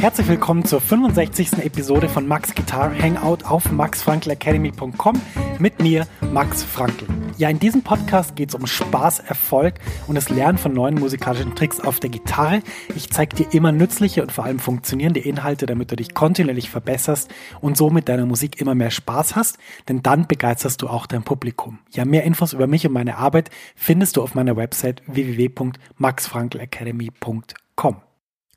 Herzlich willkommen zur 65. Episode von Max Guitar Hangout auf maxfrankelacademy.com mit mir, Max Frankl. Ja, in diesem Podcast geht es um Spaß, Erfolg und das Lernen von neuen musikalischen Tricks auf der Gitarre. Ich zeige dir immer nützliche und vor allem funktionierende Inhalte, damit du dich kontinuierlich verbesserst und so mit deiner Musik immer mehr Spaß hast, denn dann begeisterst du auch dein Publikum. Ja, mehr Infos über mich und meine Arbeit findest du auf meiner Website www.maxfrankelacademy.com.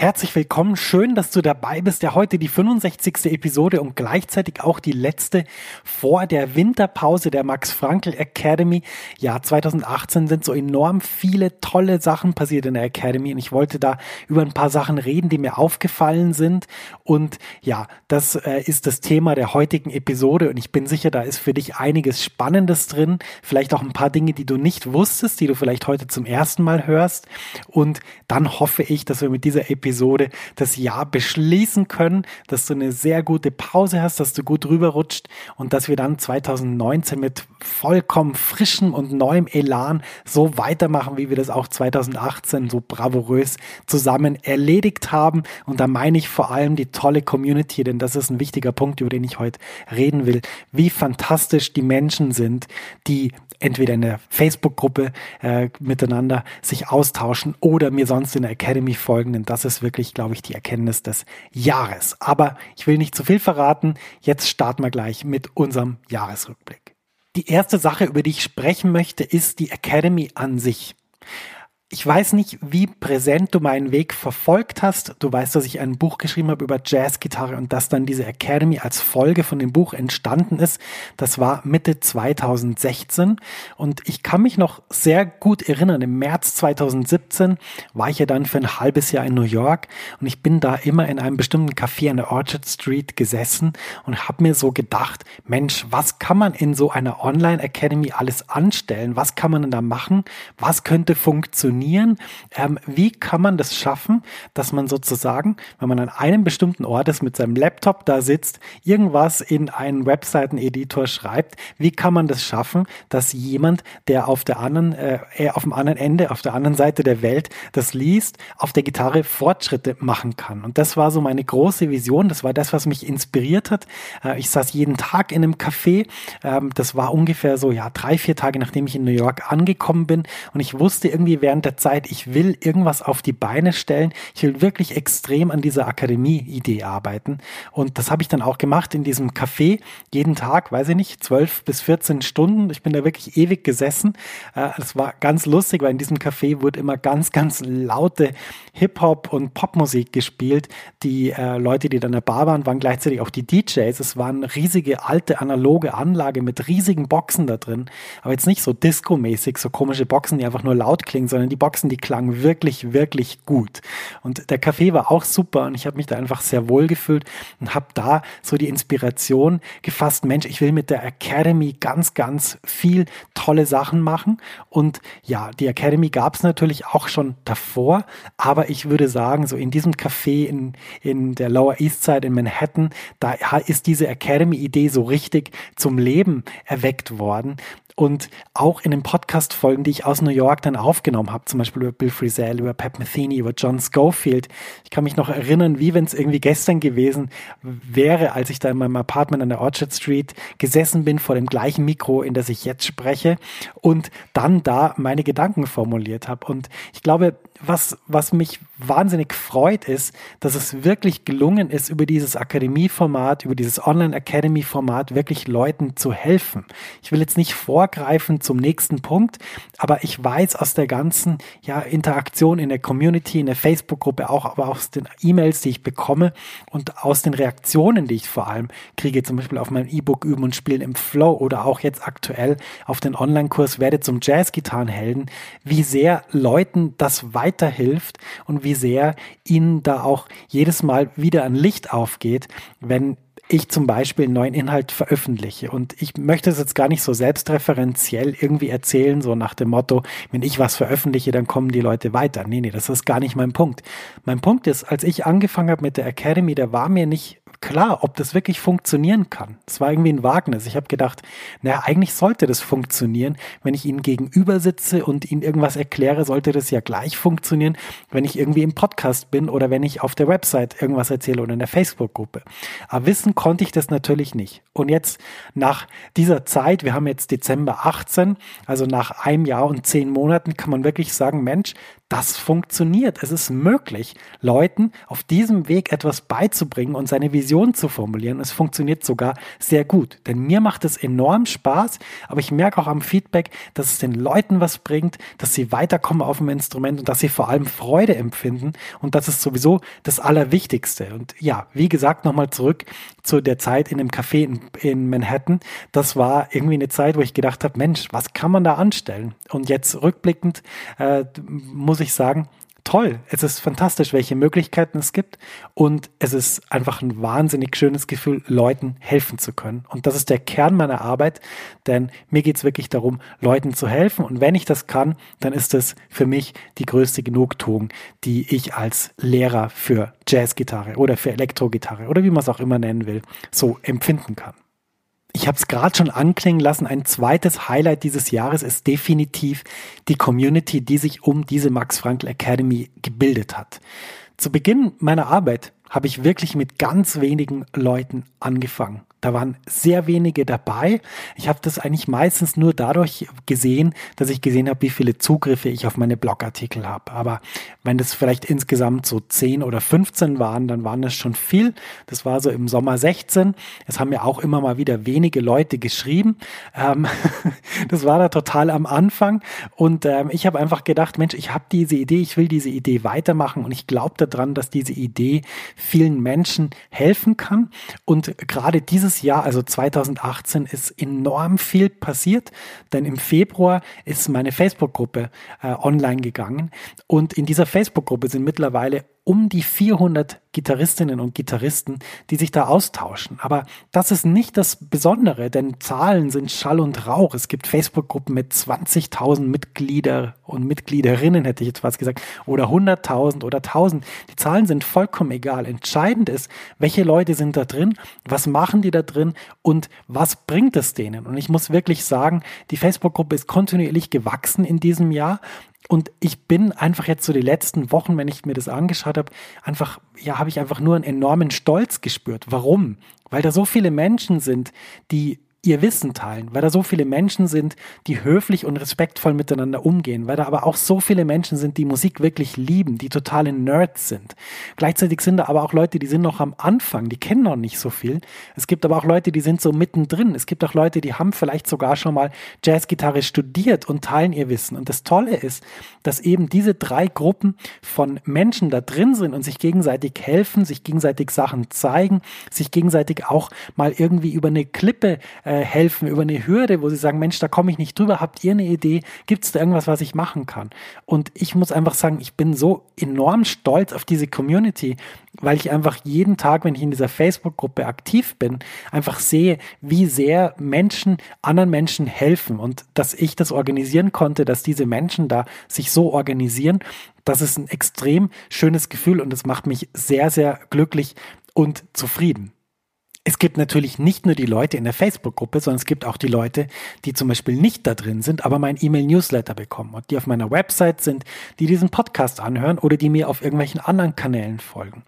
Herzlich willkommen, schön, dass du dabei bist. Ja, heute die 65. Episode und gleichzeitig auch die letzte vor der Winterpause der Max Frankl Academy. Ja, 2018 sind so enorm viele tolle Sachen passiert in der Academy und ich wollte da über ein paar Sachen reden, die mir aufgefallen sind. Und ja, das äh, ist das Thema der heutigen Episode und ich bin sicher, da ist für dich einiges Spannendes drin. Vielleicht auch ein paar Dinge, die du nicht wusstest, die du vielleicht heute zum ersten Mal hörst. Und dann hoffe ich, dass wir mit dieser Episode Episode das Jahr beschließen können, dass du eine sehr gute Pause hast, dass du gut rüberrutscht und dass wir dann 2019 mit vollkommen frischem und neuem Elan so weitermachen, wie wir das auch 2018 so bravourös zusammen erledigt haben. Und da meine ich vor allem die tolle Community, denn das ist ein wichtiger Punkt, über den ich heute reden will, wie fantastisch die Menschen sind, die entweder in der Facebook-Gruppe äh, miteinander sich austauschen oder mir sonst in der Academy folgen, denn das ist wirklich, glaube ich, die Erkenntnis des Jahres. Aber ich will nicht zu viel verraten. Jetzt starten wir gleich mit unserem Jahresrückblick. Die erste Sache, über die ich sprechen möchte, ist die Academy an sich. Ich weiß nicht, wie präsent du meinen Weg verfolgt hast. Du weißt, dass ich ein Buch geschrieben habe über Jazzgitarre und dass dann diese Academy als Folge von dem Buch entstanden ist. Das war Mitte 2016 und ich kann mich noch sehr gut erinnern. Im März 2017 war ich ja dann für ein halbes Jahr in New York und ich bin da immer in einem bestimmten Café an der Orchard Street gesessen und habe mir so gedacht, Mensch, was kann man in so einer Online Academy alles anstellen? Was kann man denn da machen? Was könnte funktionieren? Definieren, ähm, wie kann man das schaffen, dass man sozusagen, wenn man an einem bestimmten Ort ist, mit seinem Laptop da sitzt, irgendwas in einen Webseiten-Editor schreibt, wie kann man das schaffen, dass jemand, der auf der anderen, äh, auf dem anderen Ende, auf der anderen Seite der Welt das liest, auf der Gitarre Fortschritte machen kann. Und das war so meine große Vision, das war das, was mich inspiriert hat. Äh, ich saß jeden Tag in einem Café, ähm, das war ungefähr so, ja, drei, vier Tage, nachdem ich in New York angekommen bin. Und ich wusste irgendwie während der der Zeit, ich will irgendwas auf die Beine stellen. Ich will wirklich extrem an dieser Akademie-Idee arbeiten. Und das habe ich dann auch gemacht in diesem Café. Jeden Tag, weiß ich nicht, 12 bis 14 Stunden. Ich bin da wirklich ewig gesessen. Äh, das war ganz lustig, weil in diesem Café wurde immer ganz, ganz laute Hip-Hop und Popmusik gespielt. Die äh, Leute, die dann in der Bar waren, waren gleichzeitig auch die DJs. Es war eine riesige alte analoge Anlage mit riesigen Boxen da drin. Aber jetzt nicht so Disco-mäßig, so komische Boxen, die einfach nur laut klingen, sondern die Boxen, die klangen wirklich, wirklich gut. Und der Kaffee war auch super und ich habe mich da einfach sehr wohl gefühlt und habe da so die Inspiration gefasst, Mensch, ich will mit der Academy ganz, ganz viel tolle Sachen machen. Und ja, die Academy gab es natürlich auch schon davor, aber ich würde sagen, so in diesem Café in, in der Lower East Side in Manhattan, da ist diese Academy-Idee so richtig zum Leben erweckt worden. Und auch in den Podcast-Folgen, die ich aus New York dann aufgenommen habe, zum Beispiel über Bill Frisell, über Pat Metheny, über John Schofield. Ich kann mich noch erinnern, wie wenn es irgendwie gestern gewesen wäre, als ich da in meinem Apartment an der Orchard Street gesessen bin vor dem gleichen Mikro, in das ich jetzt spreche und dann da meine Gedanken formuliert habe. Und ich glaube, was, was mich wahnsinnig freut, ist, dass es wirklich gelungen ist, über dieses Akademieformat, über dieses Online-Academy-Format wirklich Leuten zu helfen. Ich will jetzt nicht vorgreifen zum nächsten Punkt, aber ich weiß aus der ganzen ja, Interaktion in der Community, in der Facebook-Gruppe, auch aber aus den E-Mails, die ich bekomme und aus den Reaktionen, die ich vor allem kriege, zum Beispiel auf mein E-Book Üben und Spielen im Flow oder auch jetzt aktuell auf den Online-Kurs Werde zum Jazz-Gitarrenhelden, wie sehr Leuten das weiter weiterhilft und wie sehr ihnen da auch jedes Mal wieder ein Licht aufgeht, wenn ich zum Beispiel einen neuen Inhalt veröffentliche. Und ich möchte es jetzt gar nicht so selbstreferenziell irgendwie erzählen, so nach dem Motto, wenn ich was veröffentliche, dann kommen die Leute weiter. Nee, nee, das ist gar nicht mein Punkt. Mein Punkt ist, als ich angefangen habe mit der Academy, da war mir nicht klar, ob das wirklich funktionieren kann. Es war irgendwie ein Wagnis. Ich habe gedacht, naja, eigentlich sollte das funktionieren. Wenn ich Ihnen gegenüber sitze und Ihnen irgendwas erkläre, sollte das ja gleich funktionieren, wenn ich irgendwie im Podcast bin oder wenn ich auf der Website irgendwas erzähle oder in der Facebook-Gruppe. Aber wissen konnte ich das natürlich nicht. Und jetzt nach dieser Zeit, wir haben jetzt Dezember 18, also nach einem Jahr und zehn Monaten, kann man wirklich sagen, Mensch, das funktioniert. Es ist möglich, Leuten auf diesem Weg etwas beizubringen und seine Vision zu formulieren. Es funktioniert sogar sehr gut. Denn mir macht es enorm Spaß, aber ich merke auch am Feedback, dass es den Leuten was bringt, dass sie weiterkommen auf dem Instrument und dass sie vor allem Freude empfinden. Und das ist sowieso das Allerwichtigste. Und ja, wie gesagt, nochmal zurück zu der Zeit in dem Café in, in Manhattan. Das war irgendwie eine Zeit, wo ich gedacht habe, Mensch, was kann man da anstellen? Und jetzt rückblickend äh, muss muss ich sagen, toll. Es ist fantastisch, welche Möglichkeiten es gibt. Und es ist einfach ein wahnsinnig schönes Gefühl, Leuten helfen zu können. Und das ist der Kern meiner Arbeit, denn mir geht es wirklich darum, Leuten zu helfen. Und wenn ich das kann, dann ist es für mich die größte Genugtuung, die ich als Lehrer für Jazzgitarre oder für Elektrogitarre oder wie man es auch immer nennen will, so empfinden kann ich habe es gerade schon anklingen lassen, ein zweites Highlight dieses Jahres ist definitiv die Community, die sich um diese Max Frankl Academy gebildet hat. Zu Beginn meiner Arbeit habe ich wirklich mit ganz wenigen Leuten angefangen. Da waren sehr wenige dabei. Ich habe das eigentlich meistens nur dadurch gesehen, dass ich gesehen habe, wie viele Zugriffe ich auf meine Blogartikel habe. Aber wenn das vielleicht insgesamt so 10 oder 15 waren, dann waren das schon viel. Das war so im Sommer 16. Es haben ja auch immer mal wieder wenige Leute geschrieben. Ähm, das war da total am Anfang. Und ähm, ich habe einfach gedacht, Mensch, ich habe diese Idee, ich will diese Idee weitermachen und ich glaube daran, dass diese Idee vielen Menschen helfen kann. Und gerade dieses dieses Jahr, also 2018, ist enorm viel passiert, denn im Februar ist meine Facebook-Gruppe äh, online gegangen und in dieser Facebook-Gruppe sind mittlerweile um die 400 Gitarristinnen und Gitarristen, die sich da austauschen. Aber das ist nicht das Besondere, denn Zahlen sind Schall und Rauch. Es gibt Facebook-Gruppen mit 20.000 Mitglieder und Mitgliederinnen, hätte ich jetzt was gesagt, oder 100.000 oder 1.000. Die Zahlen sind vollkommen egal. Entscheidend ist, welche Leute sind da drin, was machen die da drin und was bringt es denen. Und ich muss wirklich sagen, die Facebook-Gruppe ist kontinuierlich gewachsen in diesem Jahr und ich bin einfach jetzt so die letzten Wochen, wenn ich mir das angeschaut habe, einfach, ja, habe ich einfach nur einen enormen Stolz gespürt. Warum? Weil da so viele Menschen sind, die ihr Wissen teilen, weil da so viele Menschen sind, die höflich und respektvoll miteinander umgehen, weil da aber auch so viele Menschen sind, die Musik wirklich lieben, die totale Nerds sind. Gleichzeitig sind da aber auch Leute, die sind noch am Anfang, die kennen noch nicht so viel. Es gibt aber auch Leute, die sind so mittendrin. Es gibt auch Leute, die haben vielleicht sogar schon mal Jazzgitarre studiert und teilen ihr Wissen. Und das Tolle ist, dass eben diese drei Gruppen von Menschen da drin sind und sich gegenseitig helfen, sich gegenseitig Sachen zeigen, sich gegenseitig auch mal irgendwie über eine Klippe äh, äh, helfen, über eine Hürde, wo sie sagen, Mensch, da komme ich nicht drüber, habt ihr eine Idee, gibt es da irgendwas, was ich machen kann? Und ich muss einfach sagen, ich bin so enorm stolz auf diese Community, weil ich einfach jeden Tag, wenn ich in dieser Facebook-Gruppe aktiv bin, einfach sehe, wie sehr Menschen anderen Menschen helfen und dass ich das organisieren konnte, dass diese Menschen da sich so organisieren. Das ist ein extrem schönes Gefühl und es macht mich sehr, sehr glücklich und zufrieden. Es gibt natürlich nicht nur die Leute in der Facebook-Gruppe, sondern es gibt auch die Leute, die zum Beispiel nicht da drin sind, aber mein E-Mail-Newsletter bekommen und die auf meiner Website sind, die diesen Podcast anhören oder die mir auf irgendwelchen anderen Kanälen folgen.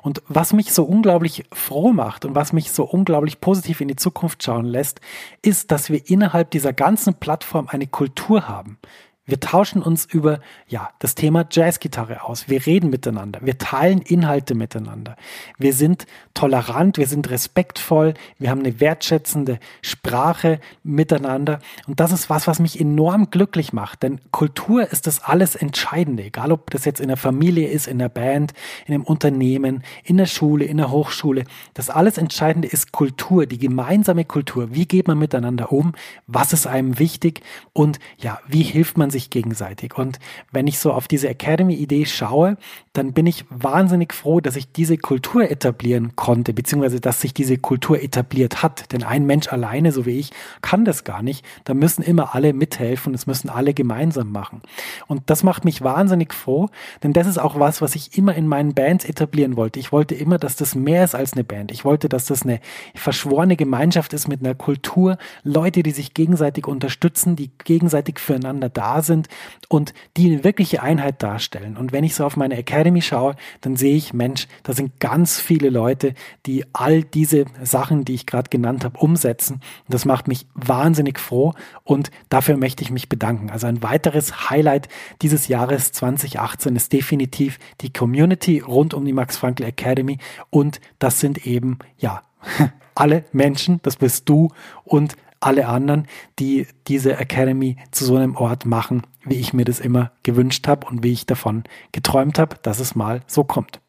Und was mich so unglaublich froh macht und was mich so unglaublich positiv in die Zukunft schauen lässt, ist, dass wir innerhalb dieser ganzen Plattform eine Kultur haben, wir tauschen uns über ja, das Thema Jazzgitarre aus. Wir reden miteinander. Wir teilen Inhalte miteinander. Wir sind tolerant, wir sind respektvoll, wir haben eine wertschätzende Sprache miteinander. Und das ist was, was mich enorm glücklich macht. Denn Kultur ist das alles Entscheidende. Egal, ob das jetzt in der Familie ist, in der Band, in einem Unternehmen, in der Schule, in der Hochschule. Das alles Entscheidende ist Kultur, die gemeinsame Kultur. Wie geht man miteinander um? Was ist einem wichtig? Und ja, wie hilft man sich sich gegenseitig. Und wenn ich so auf diese Academy-Idee schaue, dann bin ich wahnsinnig froh, dass ich diese Kultur etablieren konnte, beziehungsweise dass sich diese Kultur etabliert hat. Denn ein Mensch alleine, so wie ich, kann das gar nicht. Da müssen immer alle mithelfen, es müssen alle gemeinsam machen. Und das macht mich wahnsinnig froh, denn das ist auch was, was ich immer in meinen Bands etablieren wollte. Ich wollte immer, dass das mehr ist als eine Band. Ich wollte, dass das eine verschworene Gemeinschaft ist mit einer Kultur, Leute, die sich gegenseitig unterstützen, die gegenseitig füreinander da sind sind und die eine wirkliche Einheit darstellen. Und wenn ich so auf meine Academy schaue, dann sehe ich, Mensch, da sind ganz viele Leute, die all diese Sachen, die ich gerade genannt habe, umsetzen. Und das macht mich wahnsinnig froh und dafür möchte ich mich bedanken. Also ein weiteres Highlight dieses Jahres 2018 ist definitiv die Community rund um die Max Frankl Academy und das sind eben, ja, alle Menschen, das bist du und alle anderen, die diese Academy zu so einem Ort machen, wie ich mir das immer gewünscht habe und wie ich davon geträumt habe, dass es mal so kommt.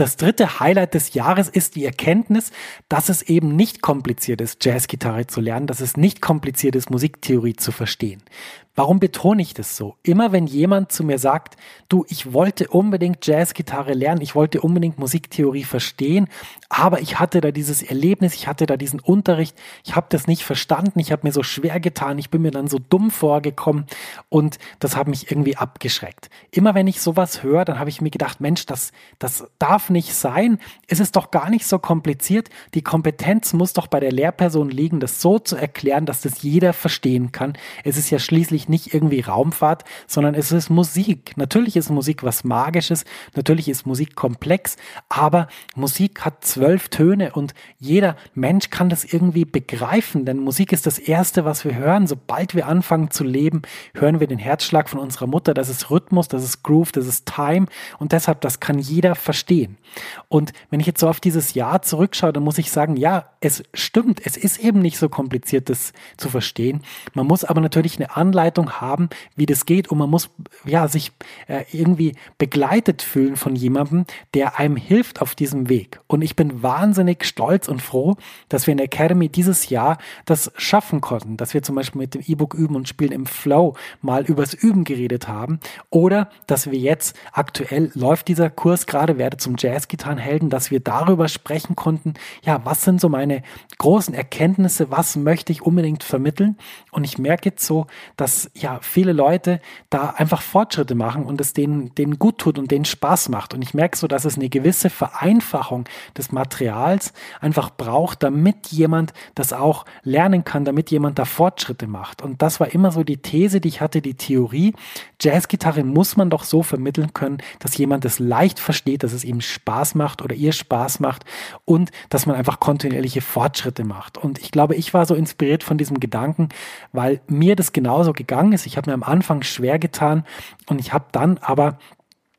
Das dritte Highlight des Jahres ist die Erkenntnis, dass es eben nicht kompliziert ist, Jazzgitarre zu lernen, dass es nicht kompliziert ist, Musiktheorie zu verstehen. Warum betone ich das so? Immer wenn jemand zu mir sagt, du, ich wollte unbedingt Jazzgitarre lernen, ich wollte unbedingt Musiktheorie verstehen, aber ich hatte da dieses Erlebnis, ich hatte da diesen Unterricht, ich habe das nicht verstanden, ich habe mir so schwer getan, ich bin mir dann so dumm vorgekommen und das hat mich irgendwie abgeschreckt. Immer wenn ich sowas höre, dann habe ich mir gedacht, Mensch, das, das darf nicht sein, es ist doch gar nicht so kompliziert, die Kompetenz muss doch bei der Lehrperson liegen, das so zu erklären, dass das jeder verstehen kann. Es ist ja schließlich nicht irgendwie Raumfahrt, sondern es ist Musik. Natürlich ist Musik was Magisches, natürlich ist Musik komplex, aber Musik hat zwölf Töne und jeder Mensch kann das irgendwie begreifen, denn Musik ist das Erste, was wir hören. Sobald wir anfangen zu leben, hören wir den Herzschlag von unserer Mutter. Das ist Rhythmus, das ist Groove, das ist Time und deshalb, das kann jeder verstehen. Und wenn ich jetzt so auf dieses Jahr zurückschaue, dann muss ich sagen, ja, es stimmt, es ist eben nicht so kompliziert, das zu verstehen. Man muss aber natürlich eine Anleitung Anleitung haben, wie das geht. Und man muss ja sich äh, irgendwie begleitet fühlen von jemandem, der einem hilft auf diesem Weg. Und ich bin wahnsinnig stolz und froh, dass wir in der Academy dieses Jahr das schaffen konnten, dass wir zum Beispiel mit dem E-Book üben und spielen im Flow mal übers Üben geredet haben. Oder dass wir jetzt aktuell läuft dieser Kurs gerade werde zum Jazzgitarrenhelden, dass wir darüber sprechen konnten, ja, was sind so meine großen Erkenntnisse, was möchte ich unbedingt vermitteln? Und ich merke jetzt so, dass ja viele Leute da einfach Fortschritte machen und es denen, denen gut tut und denen Spaß macht. Und ich merke so, dass es eine gewisse Vereinfachung des Materials einfach braucht, damit jemand das auch lernen kann, damit jemand da Fortschritte macht. Und das war immer so die These, die ich hatte, die Theorie. Jazzgitarre muss man doch so vermitteln können, dass jemand es leicht versteht, dass es ihm Spaß macht oder ihr Spaß macht und dass man einfach kontinuierliche Fortschritte macht. Und ich glaube, ich war so inspiriert von diesem Gedanken, weil mir das genauso gegangen ist. Ich habe mir am Anfang schwer getan und ich habe dann aber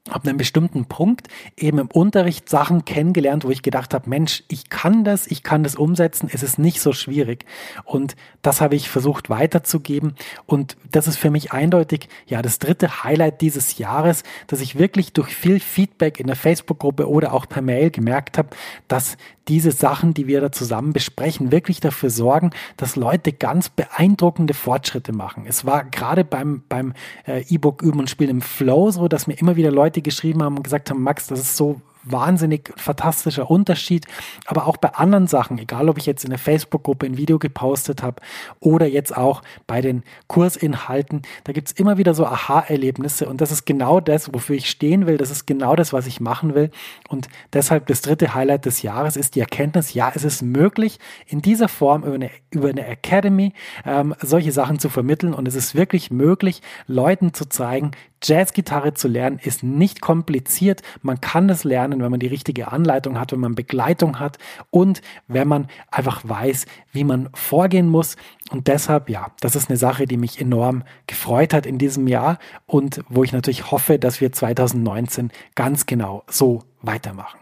ab einem bestimmten Punkt eben im Unterricht Sachen kennengelernt, wo ich gedacht habe, Mensch, ich kann das, ich kann das umsetzen, es ist nicht so schwierig. Und das habe ich versucht weiterzugeben. Und das ist für mich eindeutig, ja, das dritte Highlight dieses Jahres, dass ich wirklich durch viel Feedback in der Facebook-Gruppe oder auch per Mail gemerkt habe, dass diese Sachen, die wir da zusammen besprechen, wirklich dafür sorgen, dass Leute ganz beeindruckende Fortschritte machen. Es war gerade beim, beim äh, E-Book Üben und Spielen im Flow so, dass mir immer wieder Leute geschrieben haben und gesagt haben, Max, das ist so wahnsinnig fantastischer Unterschied. Aber auch bei anderen Sachen, egal ob ich jetzt in der Facebook-Gruppe ein Video gepostet habe oder jetzt auch bei den Kursinhalten, da gibt's immer wieder so Aha-Erlebnisse und das ist genau das, wofür ich stehen will. Das ist genau das, was ich machen will. Und deshalb das dritte Highlight des Jahres ist die Erkenntnis, ja, es ist möglich, in dieser Form über eine, über eine Academy ähm, solche Sachen zu vermitteln und es ist wirklich möglich, Leuten zu zeigen, Jazzgitarre zu lernen ist nicht kompliziert. Man kann es lernen, wenn man die richtige Anleitung hat, wenn man Begleitung hat und wenn man einfach weiß, wie man vorgehen muss. Und deshalb, ja, das ist eine Sache, die mich enorm gefreut hat in diesem Jahr und wo ich natürlich hoffe, dass wir 2019 ganz genau so weitermachen.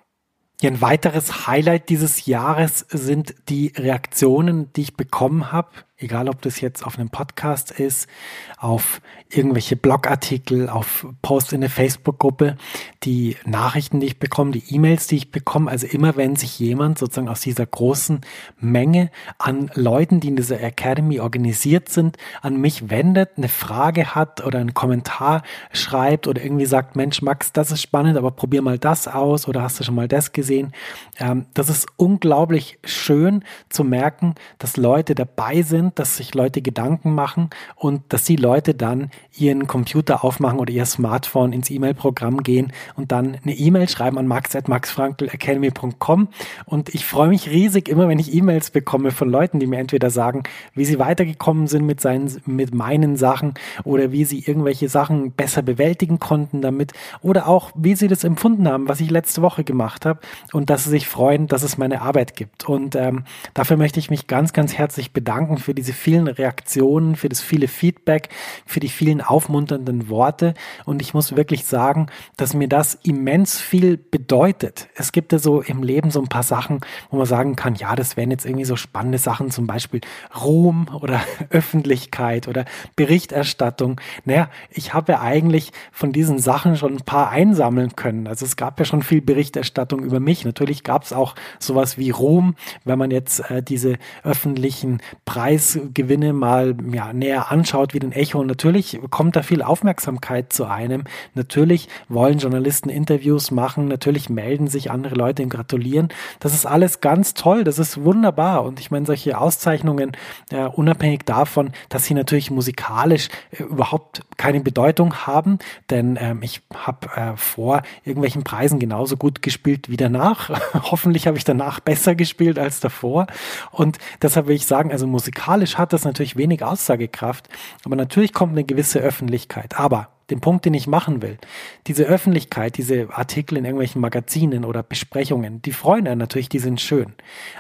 Ein weiteres Highlight dieses Jahres sind die Reaktionen, die ich bekommen habe egal ob das jetzt auf einem Podcast ist, auf irgendwelche Blogartikel, auf Posts in der Facebook-Gruppe, die Nachrichten, die ich bekomme, die E-Mails, die ich bekomme. Also immer wenn sich jemand sozusagen aus dieser großen Menge an Leuten, die in dieser Academy organisiert sind, an mich wendet, eine Frage hat oder einen Kommentar schreibt oder irgendwie sagt, Mensch, Max, das ist spannend, aber probier mal das aus oder hast du schon mal das gesehen? Ähm, das ist unglaublich schön zu merken, dass Leute dabei sind, sind, dass sich Leute Gedanken machen und dass die Leute dann ihren Computer aufmachen oder ihr Smartphone ins E-Mail-Programm gehen und dann eine E-Mail schreiben an max.maxfrankelacademy.com und ich freue mich riesig immer, wenn ich E-Mails bekomme von Leuten, die mir entweder sagen, wie sie weitergekommen sind mit seinen, mit meinen Sachen oder wie sie irgendwelche Sachen besser bewältigen konnten damit oder auch wie sie das empfunden haben, was ich letzte Woche gemacht habe und dass sie sich freuen, dass es meine Arbeit gibt. Und ähm, dafür möchte ich mich ganz, ganz herzlich bedanken für diese vielen Reaktionen, für das viele Feedback, für die vielen aufmunternden Worte. Und ich muss wirklich sagen, dass mir das immens viel bedeutet. Es gibt ja so im Leben so ein paar Sachen, wo man sagen kann, ja, das wären jetzt irgendwie so spannende Sachen, zum Beispiel Ruhm oder Öffentlichkeit oder Berichterstattung. Naja, ich habe ja eigentlich von diesen Sachen schon ein paar einsammeln können. Also es gab ja schon viel Berichterstattung über mich. Natürlich gab es auch sowas wie Ruhm, wenn man jetzt äh, diese öffentlichen Preise Preisgewinne mal ja, näher anschaut wie den Echo. Natürlich kommt da viel Aufmerksamkeit zu einem. Natürlich wollen Journalisten Interviews machen. Natürlich melden sich andere Leute und gratulieren. Das ist alles ganz toll. Das ist wunderbar. Und ich meine, solche Auszeichnungen, äh, unabhängig davon, dass sie natürlich musikalisch äh, überhaupt keine Bedeutung haben, denn ähm, ich habe äh, vor irgendwelchen Preisen genauso gut gespielt wie danach. Hoffentlich habe ich danach besser gespielt als davor. Und deshalb will ich sagen, also musikalisch musikalisch hat das natürlich wenig Aussagekraft, aber natürlich kommt eine gewisse Öffentlichkeit. Aber den Punkt, den ich machen will. Diese Öffentlichkeit, diese Artikel in irgendwelchen Magazinen oder Besprechungen, die freuen einen natürlich, die sind schön.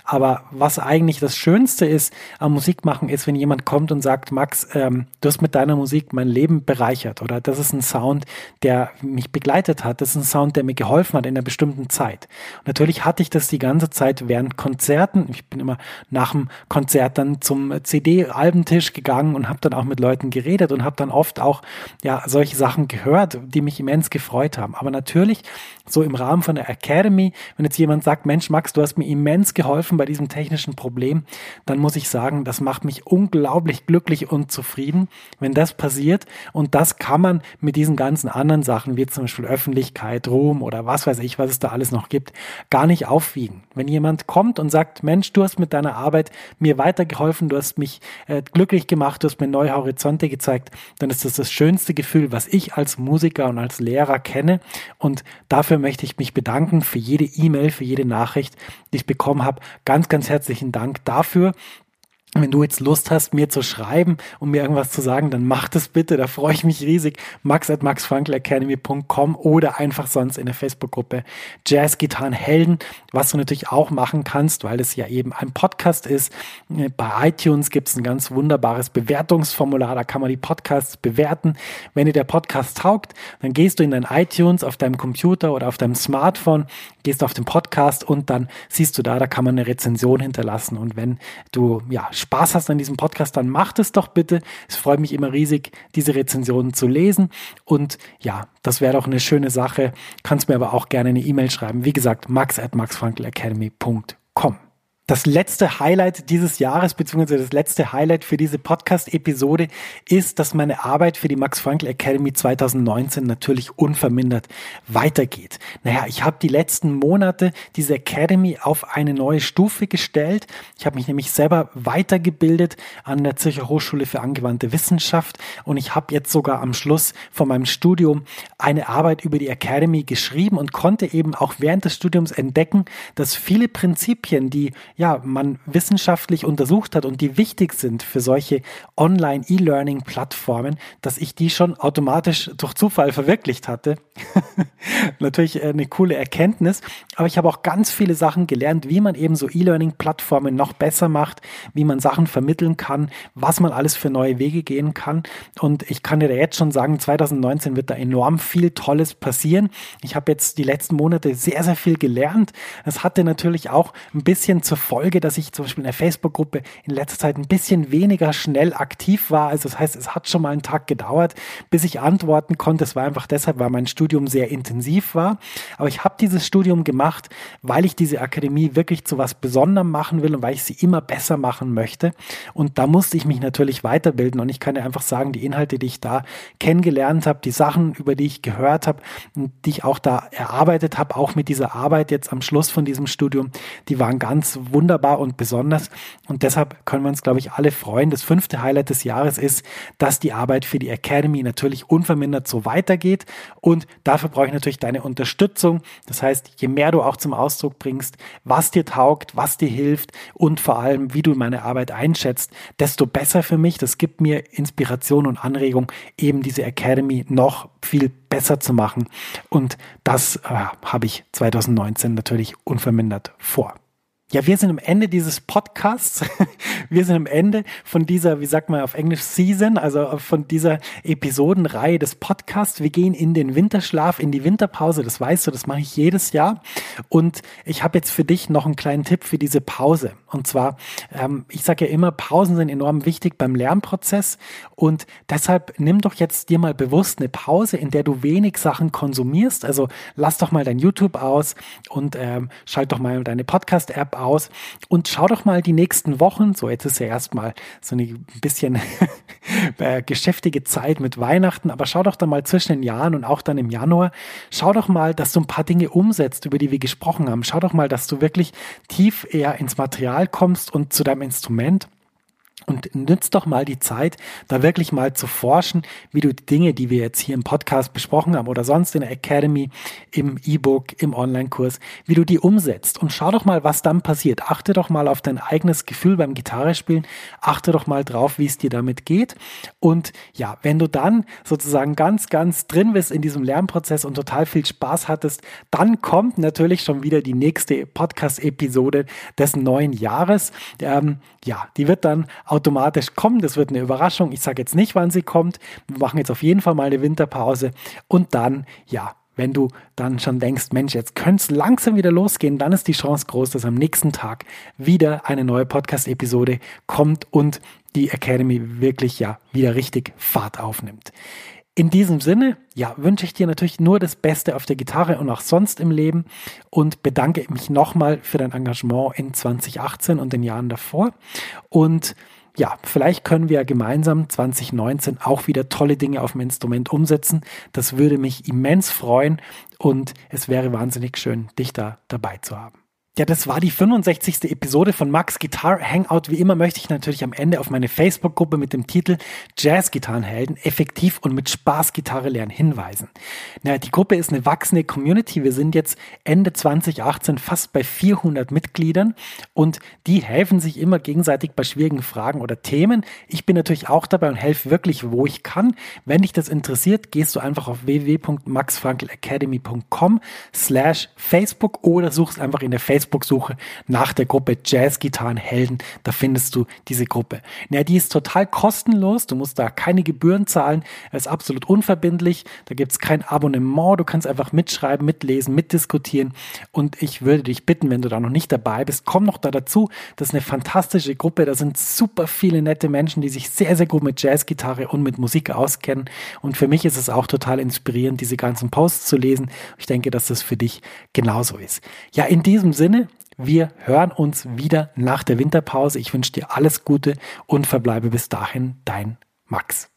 Aber was eigentlich das Schönste ist am Musikmachen, ist, wenn jemand kommt und sagt, Max, ähm, du hast mit deiner Musik mein Leben bereichert oder das ist ein Sound, der mich begleitet hat, das ist ein Sound, der mir geholfen hat in einer bestimmten Zeit. Und natürlich hatte ich das die ganze Zeit während Konzerten. Ich bin immer nach dem Konzert dann zum CD-Albentisch gegangen und habe dann auch mit Leuten geredet und habe dann oft auch ja solche Sachen gehört, die mich immens gefreut haben. Aber natürlich, so im Rahmen von der Academy, wenn jetzt jemand sagt, Mensch, Max, du hast mir immens geholfen bei diesem technischen Problem, dann muss ich sagen, das macht mich unglaublich glücklich und zufrieden, wenn das passiert. Und das kann man mit diesen ganzen anderen Sachen, wie zum Beispiel Öffentlichkeit, Ruhm oder was weiß ich, was es da alles noch gibt, gar nicht aufwiegen. Wenn jemand kommt und sagt, Mensch, du hast mit deiner Arbeit mir weitergeholfen, du hast mich äh, glücklich gemacht, du hast mir neue Horizonte gezeigt, dann ist das das schönste Gefühl, was ich als Musiker und als Lehrer kenne. Und dafür möchte ich mich bedanken für jede E-Mail, für jede Nachricht, die ich bekommen habe. Ganz, ganz herzlichen Dank dafür. Wenn du jetzt Lust hast, mir zu schreiben und mir irgendwas zu sagen, dann mach das bitte. Da freue ich mich riesig. Max at maxfrankelacademy.com oder einfach sonst in der Facebook-Gruppe Jazz Gitarren Helden, was du natürlich auch machen kannst, weil es ja eben ein Podcast ist. Bei iTunes gibt es ein ganz wunderbares Bewertungsformular. Da kann man die Podcasts bewerten. Wenn dir der Podcast taugt, dann gehst du in dein iTunes auf deinem Computer oder auf deinem Smartphone, gehst auf den Podcast und dann siehst du da, da kann man eine Rezension hinterlassen. Und wenn du, ja, Spaß hast an diesem Podcast, dann mach es doch bitte. Es freut mich immer riesig, diese Rezensionen zu lesen. Und ja, das wäre doch eine schöne Sache. Kannst mir aber auch gerne eine E-Mail schreiben. Wie gesagt, max at maxfrankelacademy.com. Das letzte Highlight dieses Jahres, beziehungsweise das letzte Highlight für diese Podcast-Episode ist, dass meine Arbeit für die Max Frankl Academy 2019 natürlich unvermindert weitergeht. Naja, ich habe die letzten Monate diese Academy auf eine neue Stufe gestellt. Ich habe mich nämlich selber weitergebildet an der Zürcher Hochschule für angewandte Wissenschaft und ich habe jetzt sogar am Schluss von meinem Studium eine Arbeit über die Academy geschrieben und konnte eben auch während des Studiums entdecken, dass viele Prinzipien, die ja, man wissenschaftlich untersucht hat und die wichtig sind für solche Online-E-Learning-Plattformen, dass ich die schon automatisch durch Zufall verwirklicht hatte. Natürlich eine coole Erkenntnis, aber ich habe auch ganz viele Sachen gelernt, wie man eben so E-Learning-Plattformen noch besser macht, wie man Sachen vermitteln kann, was man alles für neue Wege gehen kann. Und ich kann dir jetzt schon sagen, 2019 wird da enorm viel Tolles passieren. Ich habe jetzt die letzten Monate sehr, sehr viel gelernt. Das hatte natürlich auch ein bisschen zur Folge, dass ich zum Beispiel in der Facebook-Gruppe in letzter Zeit ein bisschen weniger schnell aktiv war. Also das heißt, es hat schon mal einen Tag gedauert, bis ich antworten konnte. Es war einfach deshalb, weil mein Studium sehr intensiv war. Aber ich habe dieses Studium gemacht, weil ich diese Akademie wirklich zu was Besonderem machen will und weil ich sie immer besser machen möchte. Und da musste ich mich natürlich weiterbilden. Und ich kann dir einfach sagen, die Inhalte, die ich da kennengelernt habe, die Sachen, über die ich gehört habe, die ich auch da erarbeitet habe, auch mit dieser Arbeit jetzt am Schluss von diesem Studium, die waren ganz wunderbar und besonders. Und deshalb können wir uns, glaube ich, alle freuen. Das fünfte Highlight des Jahres ist, dass die Arbeit für die Academy natürlich unvermindert so weitergeht. Und dafür brauche ich natürlich deine Unterstützung. Das heißt, je mehr du auch zum Ausdruck bringst, was dir taugt, was dir hilft und vor allem, wie du meine Arbeit einschätzt, desto besser für mich. Das gibt mir Inspiration und Anregung, eben diese Academy noch viel besser zu machen. Und das äh, habe ich 2019 natürlich unvermindert vor. Ja, wir sind am Ende dieses Podcasts. Wir sind am Ende von dieser, wie sagt man auf Englisch, Season, also von dieser Episodenreihe des Podcasts. Wir gehen in den Winterschlaf, in die Winterpause. Das weißt du, das mache ich jedes Jahr. Und ich habe jetzt für dich noch einen kleinen Tipp für diese Pause. Und zwar, ähm, ich sage ja immer, Pausen sind enorm wichtig beim Lernprozess. Und deshalb nimm doch jetzt dir mal bewusst eine Pause, in der du wenig Sachen konsumierst. Also lass doch mal dein YouTube aus und ähm, schalt doch mal deine Podcast-App aus. Und schau doch mal die nächsten Wochen, so jetzt ist ja erstmal so eine bisschen äh, geschäftige Zeit mit Weihnachten, aber schau doch dann mal zwischen den Jahren und auch dann im Januar, schau doch mal, dass du ein paar Dinge umsetzt, über die wir gesprochen haben. Schau doch mal, dass du wirklich tief eher ins Material kommst und zu deinem Instrument und nützt doch mal die Zeit, da wirklich mal zu forschen, wie du die Dinge, die wir jetzt hier im Podcast besprochen haben oder sonst in der Academy, im E-Book, im Online-Kurs, wie du die umsetzt. Und schau doch mal, was dann passiert. Achte doch mal auf dein eigenes Gefühl beim Gitarrespielen. Achte doch mal drauf, wie es dir damit geht. Und ja, wenn du dann sozusagen ganz, ganz drin bist in diesem Lernprozess und total viel Spaß hattest, dann kommt natürlich schon wieder die nächste Podcast-Episode des neuen Jahres. Ähm, ja, die wird dann automatisch kommen. Das wird eine Überraschung. Ich sage jetzt nicht, wann sie kommt. Wir machen jetzt auf jeden Fall mal eine Winterpause und dann, ja, wenn du dann schon denkst, Mensch, jetzt könnte es langsam wieder losgehen, dann ist die Chance groß, dass am nächsten Tag wieder eine neue Podcast-Episode kommt und die Academy wirklich ja wieder richtig Fahrt aufnimmt. In diesem Sinne, ja, wünsche ich dir natürlich nur das Beste auf der Gitarre und auch sonst im Leben und bedanke mich nochmal für dein Engagement in 2018 und den Jahren davor. Und ja, vielleicht können wir gemeinsam 2019 auch wieder tolle Dinge auf dem Instrument umsetzen. Das würde mich immens freuen und es wäre wahnsinnig schön, dich da dabei zu haben. Ja, das war die 65. Episode von Max Guitar Hangout. Wie immer möchte ich natürlich am Ende auf meine Facebook-Gruppe mit dem Titel Jazz-Gitarrenhelden effektiv und mit Spaß Gitarre lernen hinweisen. Na, die Gruppe ist eine wachsende Community. Wir sind jetzt Ende 2018 fast bei 400 Mitgliedern und die helfen sich immer gegenseitig bei schwierigen Fragen oder Themen. Ich bin natürlich auch dabei und helfe wirklich, wo ich kann. Wenn dich das interessiert, gehst du einfach auf www.maxfrankelacademy.com slash Facebook oder suchst einfach in der Facebook Facebook-Suche nach der Gruppe Jazz-Gitarren-Helden. Da findest du diese Gruppe. Ja, die ist total kostenlos. Du musst da keine Gebühren zahlen. Er ist absolut unverbindlich. Da gibt es kein Abonnement. Du kannst einfach mitschreiben, mitlesen, mitdiskutieren. Und ich würde dich bitten, wenn du da noch nicht dabei bist, komm noch da dazu. Das ist eine fantastische Gruppe. Da sind super viele nette Menschen, die sich sehr, sehr gut mit Jazzgitarre und mit Musik auskennen. Und für mich ist es auch total inspirierend, diese ganzen Posts zu lesen. Ich denke, dass das für dich genauso ist. Ja, in diesem Sinne, wir hören uns wieder nach der Winterpause. Ich wünsche dir alles Gute und verbleibe bis dahin dein Max.